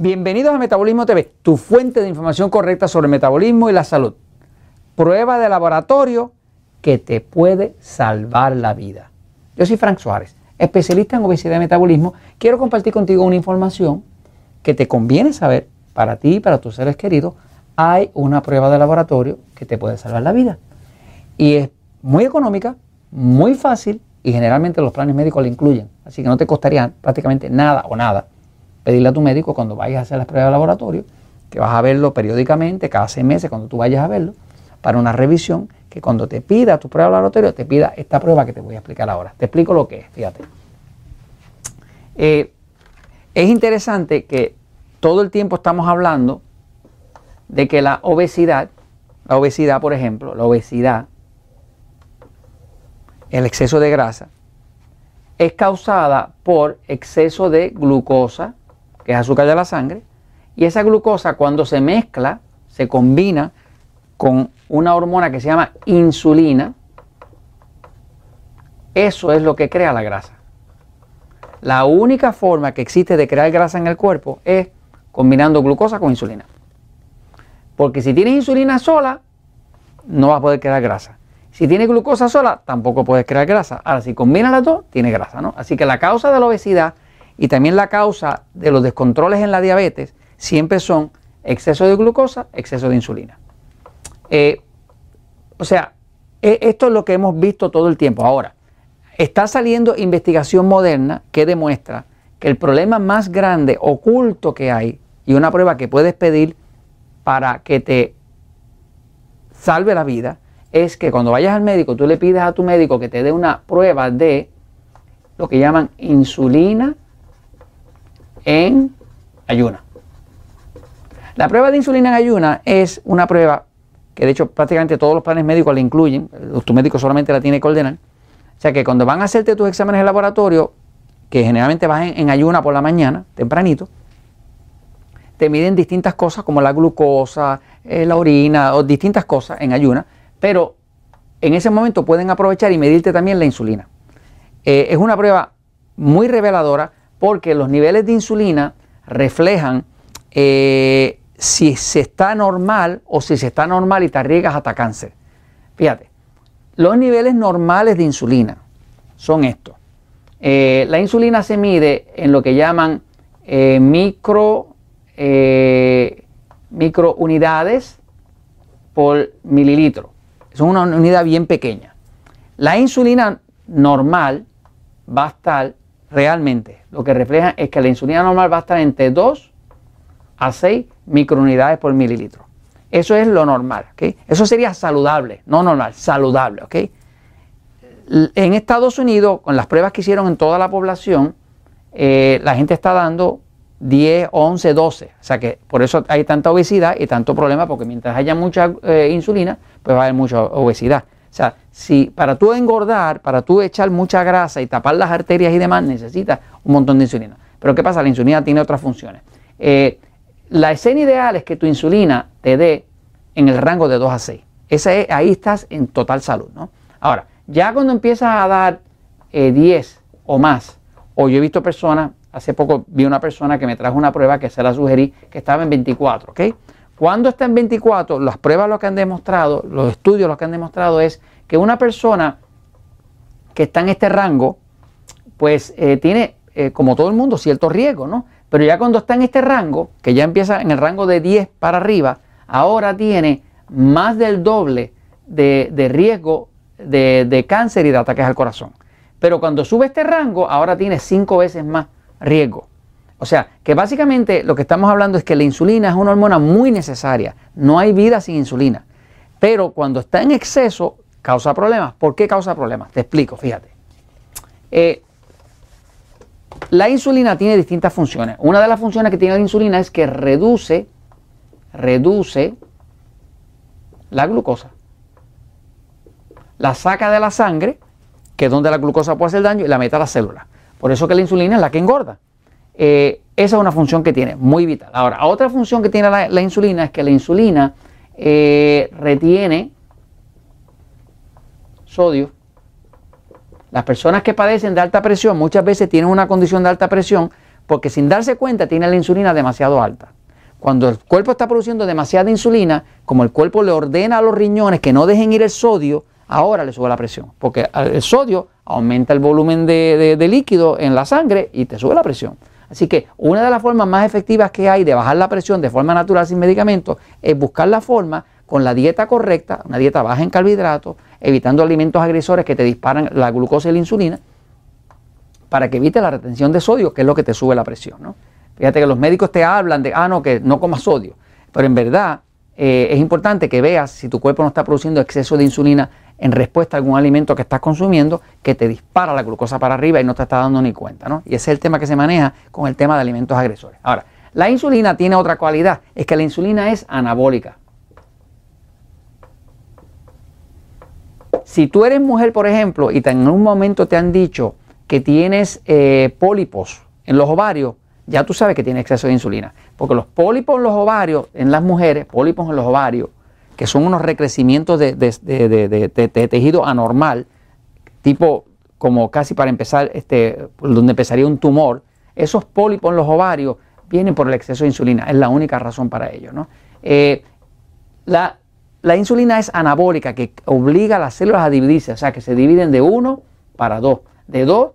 Bienvenidos a Metabolismo TV, tu fuente de información correcta sobre el metabolismo y la salud. Prueba de laboratorio que te puede salvar la vida. Yo soy Frank Suárez, especialista en obesidad y metabolismo. Quiero compartir contigo una información que te conviene saber para ti y para tus seres queridos. Hay una prueba de laboratorio que te puede salvar la vida. Y es muy económica, muy fácil y generalmente los planes médicos la incluyen. Así que no te costaría prácticamente nada o nada pedirle a tu médico cuando vayas a hacer las pruebas de laboratorio, que vas a verlo periódicamente, cada seis meses cuando tú vayas a verlo, para una revisión, que cuando te pida tu prueba de laboratorio, te pida esta prueba que te voy a explicar ahora. Te explico lo que es, fíjate. Eh, es interesante que todo el tiempo estamos hablando de que la obesidad, la obesidad por ejemplo, la obesidad, el exceso de grasa, es causada por exceso de glucosa es azúcar de la sangre, y esa glucosa cuando se mezcla, se combina con una hormona que se llama insulina, eso es lo que crea la grasa. La única forma que existe de crear grasa en el cuerpo es combinando glucosa con insulina. Porque si tienes insulina sola, no vas a poder crear grasa. Si tienes glucosa sola, tampoco puedes crear grasa. Ahora, si combinas las dos, tiene grasa, ¿no? Así que la causa de la obesidad y también la causa de los descontroles en la diabetes siempre son exceso de glucosa, exceso de insulina. Eh, o sea, e, esto es lo que hemos visto todo el tiempo. Ahora, está saliendo investigación moderna que demuestra que el problema más grande oculto que hay y una prueba que puedes pedir para que te salve la vida es que cuando vayas al médico tú le pides a tu médico que te dé una prueba de lo que llaman insulina en ayuna. La prueba de insulina en ayuna es una prueba que de hecho prácticamente todos los planes médicos la incluyen, tu médico solamente la tiene que ordenar. O sea que cuando van a hacerte tus exámenes en laboratorio, que generalmente vas en, ayuna por la mañana, tempranito, te miden distintas cosas como la glucosa, eh, la orina o distintas cosas en ayuna, pero en ese momento pueden aprovechar y medirte también la insulina. Eh, es una prueba muy reveladora porque los niveles de insulina reflejan eh, si se está normal o si se está normal y te arriesgas hasta cáncer. Fíjate, los niveles normales de insulina son estos. Eh, la insulina se mide en lo que llaman eh, micro, microunidades por mililitro. Es una unidad bien pequeña. La insulina normal va a estar realmente lo que refleja es que la insulina normal va a estar entre 2 a 6 microunidades por mililitro. Eso es lo normal, ¿ok? Eso sería saludable, no normal, saludable, ¿ok? En Estados Unidos, con las pruebas que hicieron en toda la población, eh, la gente está dando 10, 11, 12. O sea que por eso hay tanta obesidad y tanto problema, porque mientras haya mucha eh, insulina, pues va a haber mucha obesidad. O sea, si para tú engordar, para tú echar mucha grasa y tapar las arterias y demás, necesitas un montón de insulina. Pero ¿qué pasa? La insulina tiene otras funciones. Eh, la escena ideal es que tu insulina te dé en el rango de 2 a 6. ahí estás en total salud. ¿no? Ahora, ya cuando empiezas a dar 10 eh, o más, o yo he visto personas, hace poco vi una persona que me trajo una prueba que se la sugerí que estaba en 24, ¿ok? Cuando está en 24, las pruebas lo que han demostrado, los estudios lo que han demostrado es que una persona que está en este rango, pues eh, tiene, eh, como todo el mundo, cierto riesgo, ¿no? Pero ya cuando está en este rango, que ya empieza en el rango de 10 para arriba, ahora tiene más del doble de, riesgo de, de, cáncer y de ataques al corazón. Pero cuando sube este rango, ahora tiene 5 veces más riesgo. O sea, que básicamente lo que estamos hablando es que la insulina es una hormona muy necesaria. No hay vida sin insulina. Pero cuando está en exceso, causa problemas. ¿Por qué causa problemas? Te explico, fíjate. Eh, la insulina tiene distintas funciones. Una de las funciones que tiene la insulina es que reduce, reduce la glucosa. La saca de la sangre, que es donde la glucosa puede hacer daño, y la mete a la célula. Por eso que la insulina es la que engorda. Eh, esa es una función que tiene, muy vital. Ahora, otra función que tiene la, insulina es que la insulina eh, retiene sodio. Las personas que padecen de alta presión muchas veces tienen una condición de alta presión porque sin darse cuenta tiene la insulina demasiado alta. Cuando el cuerpo está produciendo demasiada insulina, como el cuerpo le ordena a los riñones que no dejen ir el sodio, ahora le sube la presión, porque el sodio aumenta el volumen de, líquido en la sangre y te sube la presión. Así que una de las formas más efectivas que hay de bajar la presión de forma natural sin medicamentos es buscar la forma con la dieta correcta, una dieta baja en carbohidratos, evitando alimentos agresores que te disparan la glucosa y la insulina, para que evite la retención de sodio, que es lo que te sube la presión. Fíjate que los médicos te hablan de, ah, no, que no comas sodio, pero en verdad eh, es importante que veas si tu cuerpo no está produciendo exceso de insulina en respuesta a algún alimento que estás consumiendo que te dispara la glucosa para arriba y no te está dando ni cuenta. ¿no? Y ese es el tema que se maneja con el tema de alimentos agresores. Ahora, la insulina tiene otra cualidad, es que la insulina es anabólica. Si tú eres mujer, por ejemplo, y en un momento te han dicho que tienes eh, pólipos en los ovarios, ya tú sabes que tienes exceso de insulina. Porque los pólipos en los ovarios, en las mujeres, pólipos en los ovarios, que son unos recrecimientos de, tejido anormal, tipo como casi para empezar, este, donde empezaría un tumor, esos pólipos en los ovarios vienen por el exceso de insulina, es la única razón para ello. Eh, la, la, insulina es anabólica, que obliga a las células a dividirse, o sea, que se dividen de 1 para 2, de 2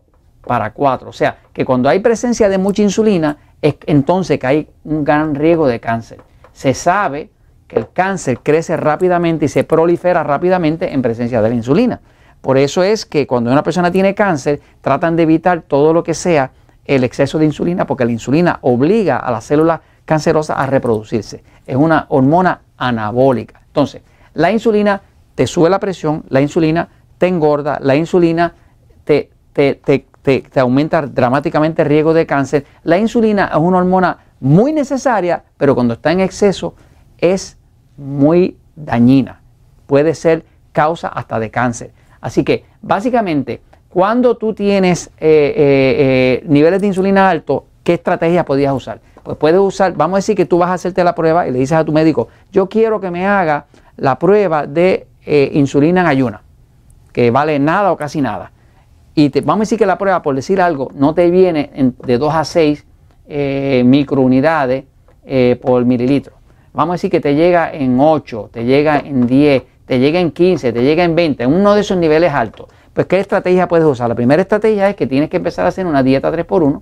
para 4. O sea, que cuando hay presencia de mucha insulina, es entonces que hay un gran riesgo de cáncer. Se sabe el cáncer crece rápidamente y se prolifera rápidamente en presencia de la insulina. Por eso es que cuando una persona tiene cáncer, tratan de evitar todo lo que sea el exceso de insulina, porque la insulina obliga a las células cancerosas a reproducirse. Es una hormona anabólica. Entonces, la insulina te sube la presión, la insulina te engorda, la insulina te aumenta dramáticamente el riesgo de cáncer. La insulina es una hormona muy necesaria, pero cuando está en exceso es muy dañina. Puede ser causa hasta de cáncer. Así que básicamente, cuando tú tienes eh, eh, eh, niveles de insulina altos, ¿qué estrategia podías usar? Pues puedes usar, vamos a decir que tú vas a hacerte la prueba y le dices a tu médico, yo quiero que me haga la prueba de insulina en ayuna, que vale nada o casi nada. Y te, vamos a decir que la prueba, por decir algo, no te viene de 2 a 6 microunidades por mililitro vamos a decir que te llega en 8, te llega en 10, te llega en 15, te llega en 20, en uno de esos niveles altos, pues ¿qué estrategia puedes usar? La primera estrategia es que tienes que empezar a hacer una dieta 3x1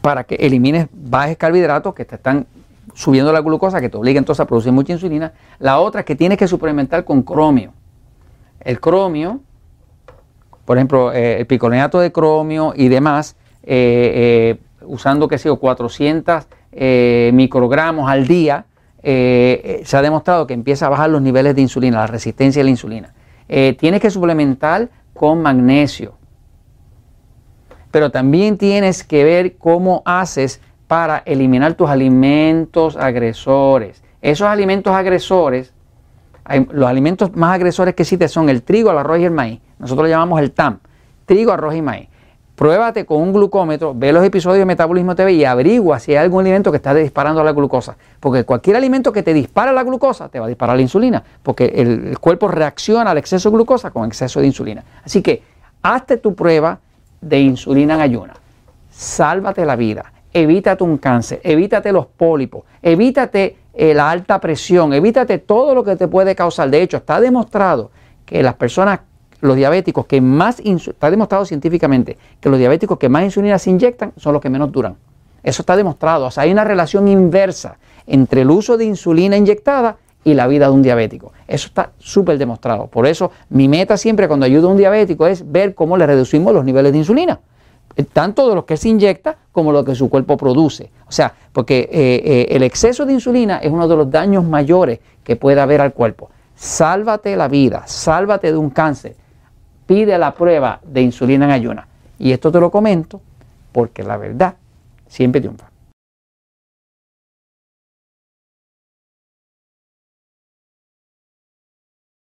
para que elimines bajes carbohidratos que te están subiendo la glucosa, que te obliga entonces a producir mucha insulina. La otra es que tienes que suplementar con cromio. El cromio, por ejemplo, eh, el picolenato de cromio y demás, eh, eh, usando que sea 400 eh, microgramos al día, se ha demostrado que empieza a bajar los niveles de insulina, la resistencia a la insulina. tienes que suplementar con magnesio, pero también tienes que ver cómo haces para eliminar tus alimentos agresores. Esos alimentos agresores, los alimentos más agresores que existen son el trigo, el arroz y el maíz. Nosotros lo llamamos el TAM, trigo, arroz y maíz. Pruébate con un glucómetro, ve los episodios de Metabolismo TV y averigua si hay algún alimento que está disparando la glucosa. Porque cualquier alimento que te dispara la glucosa te va a disparar la insulina, porque el, cuerpo reacciona al exceso de glucosa con exceso de insulina. Así que hazte tu prueba de insulina en ayuna. Sálvate la vida, evítate un cáncer, evítate los pólipos, evítate eh, la alta presión, evítate todo lo que te puede causar. De hecho, está demostrado que las personas los diabéticos que más, está demostrado científicamente que los diabéticos que más insulina se inyectan son los que menos duran. Eso está demostrado. O sea, hay una relación inversa entre el uso de insulina inyectada y la vida de un diabético. Eso está súper demostrado. Por eso mi meta siempre cuando ayudo a un diabético es ver cómo le reducimos los niveles de insulina. Eh, tanto de los que se inyecta como lo que su cuerpo produce. O sea, porque eh, eh, el exceso de insulina es uno de los daños mayores que puede haber al cuerpo. Sálvate la vida, sálvate de un cáncer, pide la prueba de insulina en ayuna. Y esto te lo comento porque la verdad siempre triunfa.